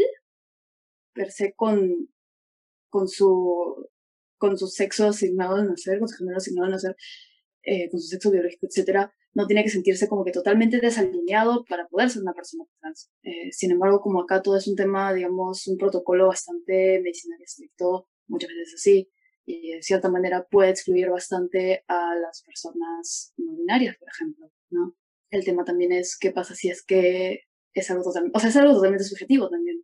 per se con, con, su, con su sexo asignado de nacer, con su género asignado de nacer, eh, con su sexo biológico, etcétera, no tiene que sentirse como que totalmente desalineado para poder ser una persona trans. Eh, sin embargo, como acá todo es un tema, digamos, un protocolo bastante medicinal estricto, muchas veces así, y de cierta manera puede excluir bastante a las personas no binarias, por ejemplo, ¿no? El tema también es qué pasa si es que es algo totalmente, o sea, es algo totalmente subjetivo también.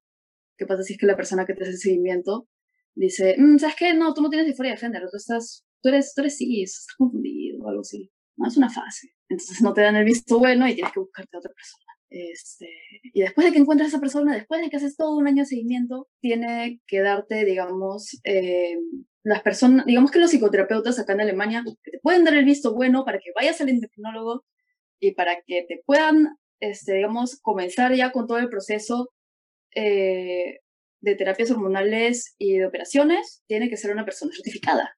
¿Qué pasa si es que la persona que te hace el seguimiento dice, mm, ¿sabes qué? No, tú no tienes disforia de género, tú estás, tú eres, tú eres cis, estás confundido o algo así. No, es una fase. Entonces no te dan el visto bueno y tienes que buscarte a otra persona. Este, y después de que encuentres a esa persona, después de que haces todo un año de seguimiento, tiene que darte, digamos, eh, las personas, digamos que los psicoterapeutas acá en Alemania, que te pueden dar el visto bueno para que vayas al endocrinólogo y para que te puedan, este, digamos, comenzar ya con todo el proceso eh, de terapias hormonales y de operaciones, tiene que ser una persona certificada.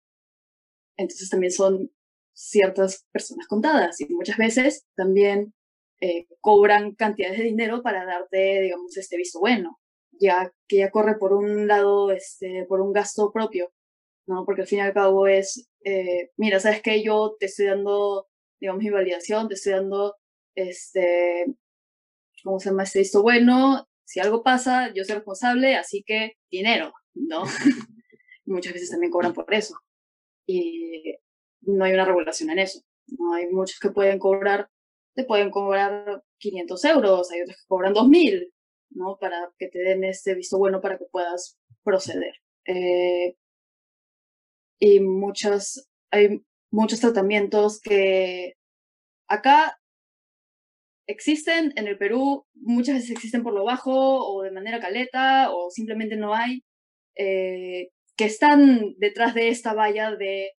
Entonces también son ciertas personas contadas y muchas veces también eh, cobran cantidades de dinero para darte, digamos, este visto bueno, ya que ya corre por un lado, este, por un gasto propio, ¿no? Porque al fin y al cabo es, eh, mira, sabes que yo te estoy dando, digamos, mi validación, te estoy dando, este, ¿cómo se llama? Este visto bueno, si algo pasa, yo soy responsable, así que dinero, ¿no? Muchas veces también cobran por eso. Y no hay una regulación en eso. No hay muchos que pueden cobrar, te pueden cobrar 500 euros, hay otros que cobran 2000, ¿no? Para que te den este visto bueno para que puedas proceder. Eh, y muchos, hay muchos tratamientos que acá existen en el Perú, muchas veces existen por lo bajo o de manera caleta o simplemente no hay, eh, que están detrás de esta valla de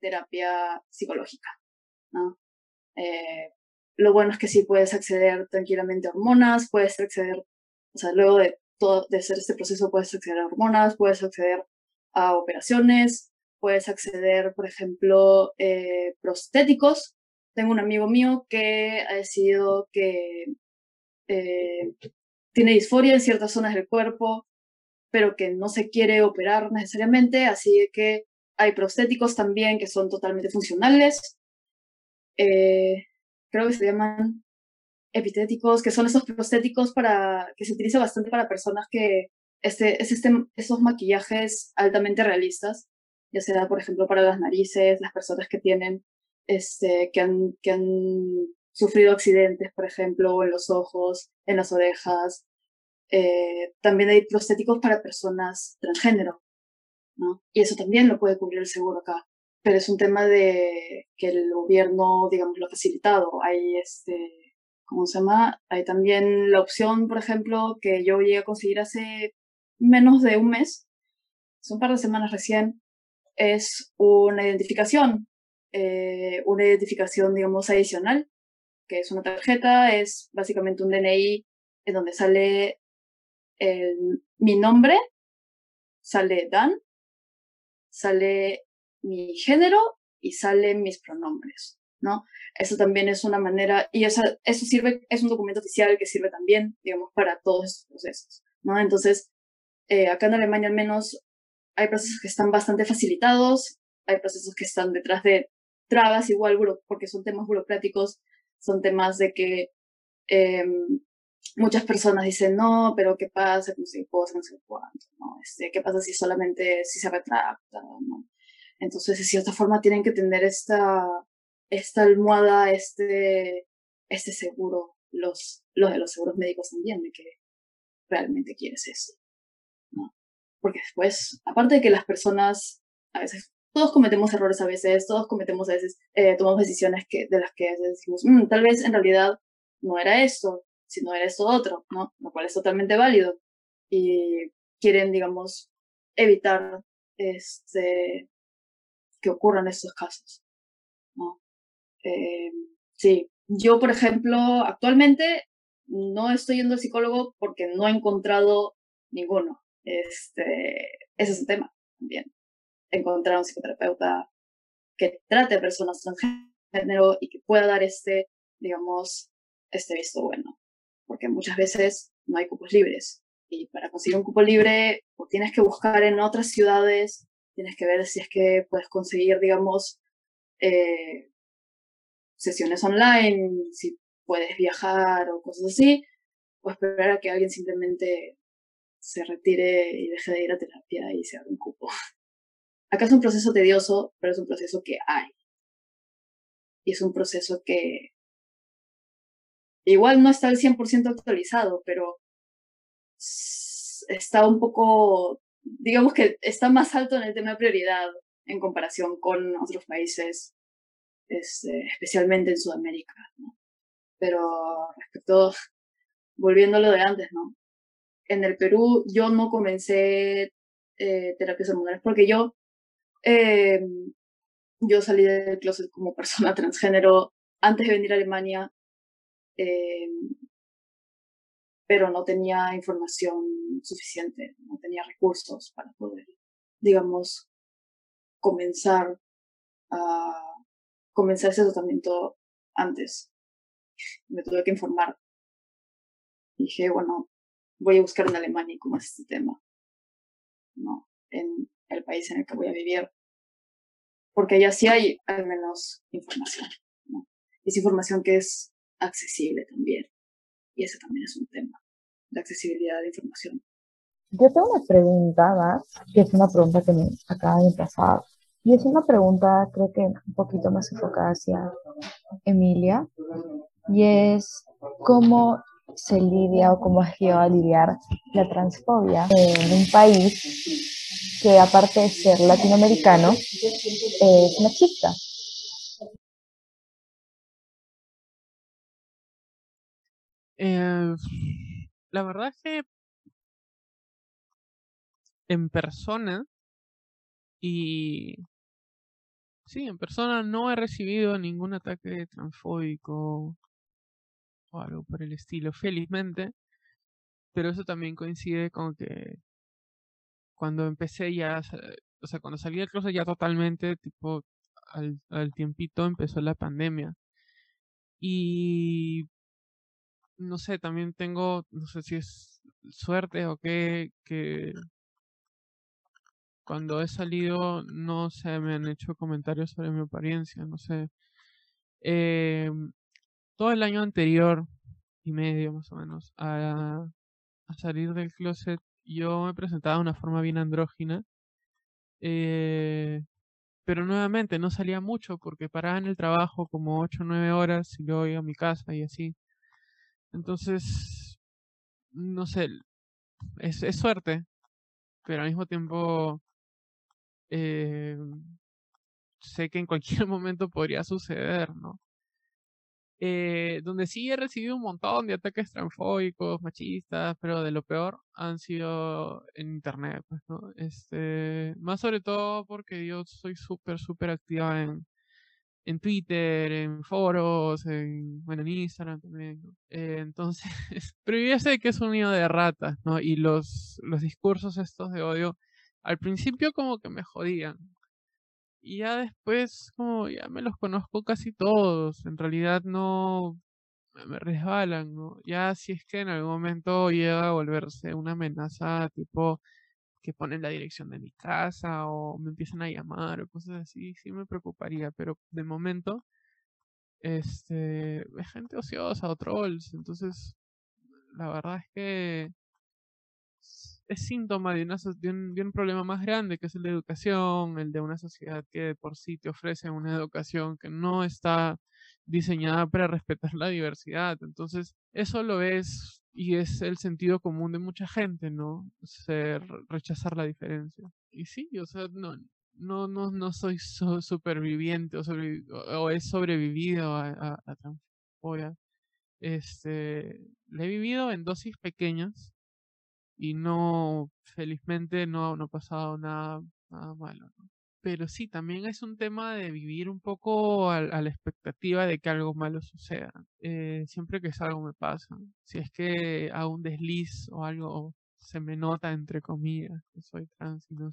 terapia psicológica. Eh, lo bueno es que sí puedes acceder tranquilamente a hormonas, puedes acceder, o sea, luego de, todo, de hacer este proceso puedes acceder a hormonas, puedes acceder a operaciones, puedes acceder, por ejemplo, eh, prostéticos, tengo un amigo mío que ha decidido que eh, tiene disforia en ciertas zonas del cuerpo, pero que no se quiere operar necesariamente, así que hay prostéticos también que son totalmente funcionales. Eh, creo que se llaman epitéticos, que son esos prostéticos para, que se utiliza bastante para personas que, este, es este, esos maquillajes altamente realistas, ya sea, por ejemplo, para las narices, las personas que tienen, este, que han, que han sufrido accidentes, por ejemplo, en los ojos, en las orejas. Eh, también hay prostéticos para personas transgénero, ¿no? Y eso también lo puede cubrir el seguro acá. Pero es un tema de que el gobierno, digamos, lo ha facilitado. Hay este, ¿cómo se llama? Hay también la opción, por ejemplo, que yo llegué a conseguir hace menos de un mes, son un par de semanas recién, es una identificación, eh, una identificación, digamos, adicional, que es una tarjeta, es básicamente un DNI en donde sale mi nombre, sale Dan, sale mi género y salen mis pronombres, ¿no? Eso también es una manera, y eso sirve, es un documento oficial que sirve también, digamos, para todos estos procesos, ¿no? Entonces, eh, acá en Alemania al menos hay procesos que están bastante facilitados, hay procesos que están detrás de trabas igual, porque son temas burocráticos, son temas de que em, muchas personas dicen, no, pero ¿qué pasa? No sé no sé cuánto, ¿no? Este, ¿Qué pasa si solamente si se retracta? ¿no? Entonces, de cierta forma, tienen que tener esta, esta almohada, este, este seguro, los, los de los seguros médicos también, de que realmente quieres esto. Porque después, aparte de que las personas, a veces, todos cometemos errores a veces, todos cometemos a veces, eh, tomamos decisiones que, de las que decimos, mm, tal vez en realidad no era esto, sino era esto otro, ¿no? Lo cual es totalmente válido. Y quieren, digamos, evitar este, que ocurran estos casos, ¿no? Eh, sí, yo, por ejemplo, actualmente no estoy yendo al psicólogo porque no he encontrado ninguno. Este, ese es un tema también. Encontrar un psicoterapeuta que trate a personas transgénero y que pueda dar este, digamos, este visto bueno. Porque muchas veces no hay cupos libres. Y para conseguir un cupo libre, o tienes que buscar en otras ciudades, tienes que ver si es que puedes conseguir, digamos, eh, sesiones online, si puedes viajar o cosas así, o esperar a que alguien simplemente se retire y deje de ir a terapia y se haga un cupo. Acá es un proceso tedioso, pero es un proceso que hay. Y es un proceso que igual no está al 100% actualizado, pero está un poco, digamos que está más alto en el tema de prioridad en comparación con otros países, este, especialmente en Sudamérica. Pero respecto, volviendo a lo de antes, ¿no? En el Perú yo no comencé eh, terapias hormonales porque yo, eh, yo salí del closet como persona transgénero antes de venir a Alemania, eh, pero no tenía información suficiente, no tenía recursos para poder, digamos, comenzar a comenzar ese tratamiento antes. Me tuve que informar. Dije, bueno, voy a buscar en Alemania cómo es este tema, ¿no? En el país en el que voy a vivir. Porque allá sí hay al menos información, ¿no? Es información que es accesible también. Y ese también es un tema, la accesibilidad de información. Yo tengo una pregunta más, que es una pregunta que me acaba de pasar. Y es una pregunta, creo que un poquito más enfocada hacia Emilia. Y es, ¿cómo se lidia o cómo has llegado a lidiar la transfobia en un país que aparte de ser latinoamericano es machista. Eh, la verdad es que en persona y sí, en persona no he recibido ningún ataque transfóbico o algo por el estilo, felizmente. Pero eso también coincide con que cuando empecé ya, o sea, cuando salí del closet ya totalmente, tipo, al, tiempito empezó la pandemia. Y no sé, también tengo, no sé si es suerte o qué, que cuando he salido no se me han hecho comentarios sobre mi apariencia, no sé. Eh, todo el año anterior y medio más o menos a, salir del closet, yo me presentaba de una forma bien andrógina. Eh, pero nuevamente no salía mucho porque paraba en el trabajo como 8 o 9 horas y luego iba a mi casa y así. Entonces, no sé, es, es suerte, pero al mismo tiempo eh, sé que en cualquier momento podría suceder, ¿no? Eh, donde sí he recibido un montón de ataques transfóbicos, machistas, pero de lo peor han sido en internet, pues, ¿no? Este, más sobre todo porque yo soy súper, súper activa en, en Twitter, en foros, en, bueno, en Instagram también. Eh, entonces, pero yo ya sé que es un nido de ratas, ¿no? Y los, los discursos estos de odio, al principio como que me jodían, y ya después, como ya me los conozco casi todos, en realidad no me resbalan, ¿no? Ya si es que en algún momento llega a volverse una amenaza tipo que ponen la dirección de mi casa o me empiezan a llamar o cosas así, sí me preocuparía, pero de momento, este, es gente ociosa o trolls, entonces la verdad es que es síntoma de, una, de, un, de, un, problema más grande, que es el de educación, el de una sociedad que por sí te ofrece una educación que no está diseñada para respetar la diversidad. Entonces, eso lo ves y es el sentido común de mucha gente, ¿no? Ser, rechazar la diferencia. Y sí, o sea, no, no, no, no soy so, superviviente o, sobrevi o, he sobrevivido a, a, a transfobia. Este, le he vivido en dosis pequeñas, y no, felizmente no, no ha pasado nada, nada malo. Pero sí, también es un tema de vivir un poco a, a la expectativa de que algo malo suceda. Eh, siempre que algo me pasa. Si es que hago un desliz o algo se me nota, entre comillas, que soy trans y no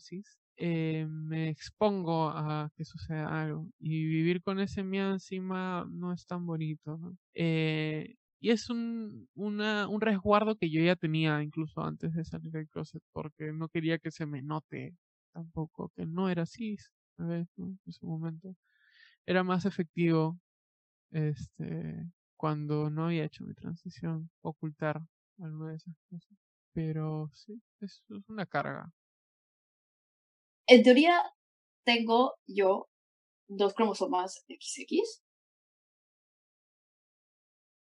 eh, me expongo a que suceda algo. Y vivir con ese miedo encima no es tan bonito. Eh, y es un, un resguardo que yo ya tenía incluso antes de salir del closet, porque no quería que se me note tampoco que no era así. ¿no? En ese momento. Era más efectivo este cuando no había hecho mi transición, ocultar alguna de esas cosas. Pero sí, es una carga. En teoría, tengo yo dos cromosomas XX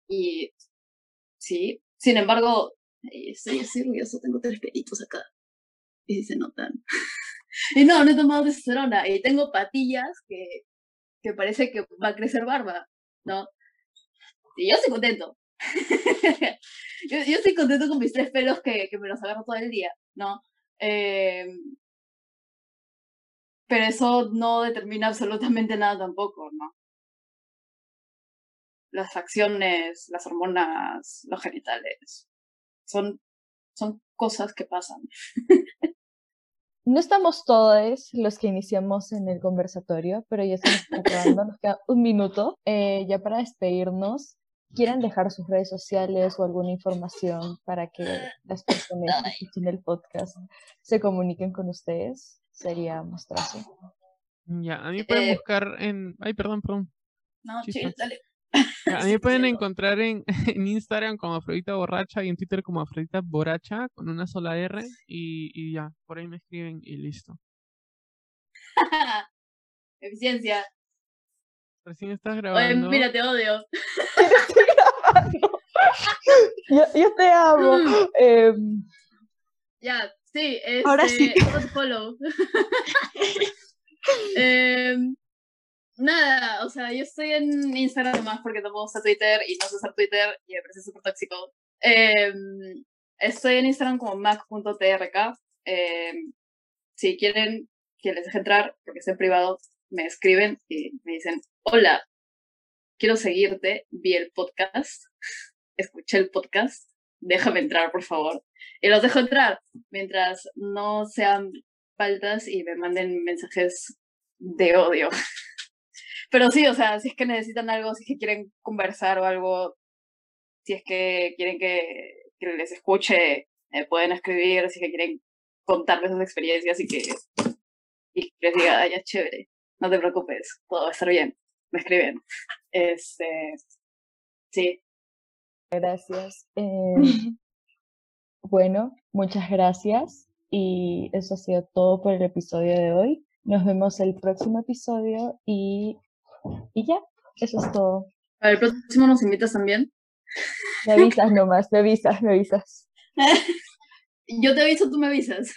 y sí, sin embargo, estoy así orgulloso, tengo tres pelitos acá. Y se notan. y no, no he tomado testosterona. Y tengo patillas que, que parece que va a crecer barba, ¿no? Y yo estoy contento. yo, yo, estoy contento con mis tres pelos que, que me los agarro todo el día, ¿no? Eh, pero eso no determina absolutamente nada tampoco, ¿no? Las facciones, las hormonas, los genitales. Son, son cosas que pasan. No estamos todos los que iniciamos en el conversatorio, pero ya estamos acabando, nos queda un minuto. Eh, ya para despedirnos, ¿quieren dejar sus redes sociales o alguna información para que las personas que escuchen el podcast se comuniquen con ustedes? Sería mostrarse. Ya, a mí pueden eh, buscar en... Ay, perdón, perdón. No, chill, dale. A mí pueden encontrar en, en, Instagram como Afrodita Borracha y en Twitter como Afrodita Borracha con una sola R y, y ya, por ahí me escriben y listo. Eficiencia. Recién estás grabando. Oye, mira, te odio. Yo, yo, te amo. Eh, ya, sí. Este, Ahora sí. Follow. eh, Nada, o sea, yo estoy en Instagram nomás porque puedo usar Twitter y no sé usar Twitter y me parece súper tóxico. Eh, estoy en Instagram como mac.trk. Eh, si quieren que les deje entrar, porque es en privado, me escriben y me dicen, hola, quiero seguirte, vi el podcast, escuché el podcast, déjame entrar, por favor. Y los dejo entrar mientras no sean faltas y me manden mensajes de odio. Pero sí, o sea, si es que necesitan algo, si es que quieren conversar o algo, si es que quieren que, que les escuche, eh, pueden escribir, si es que quieren contarme sus experiencias y que, y que les diga, ya chévere, no te preocupes, todo va a estar bien, me escriben. Este, sí. Gracias. Eh, bueno, muchas gracias. Y eso ha sido todo por el episodio de hoy. Nos vemos el próximo episodio y, y ya, eso es todo. Para el próximo nos invitas también. Me avisas nomás, me avisas, me avisas. Yo te aviso, tú me avisas.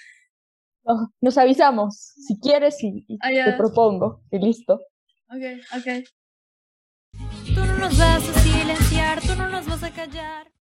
No, nos avisamos, si quieres y, y Ah, te propongo. Y listo. Ok, ok. Tú no nos vas a silenciar, tú no nos vas a callar.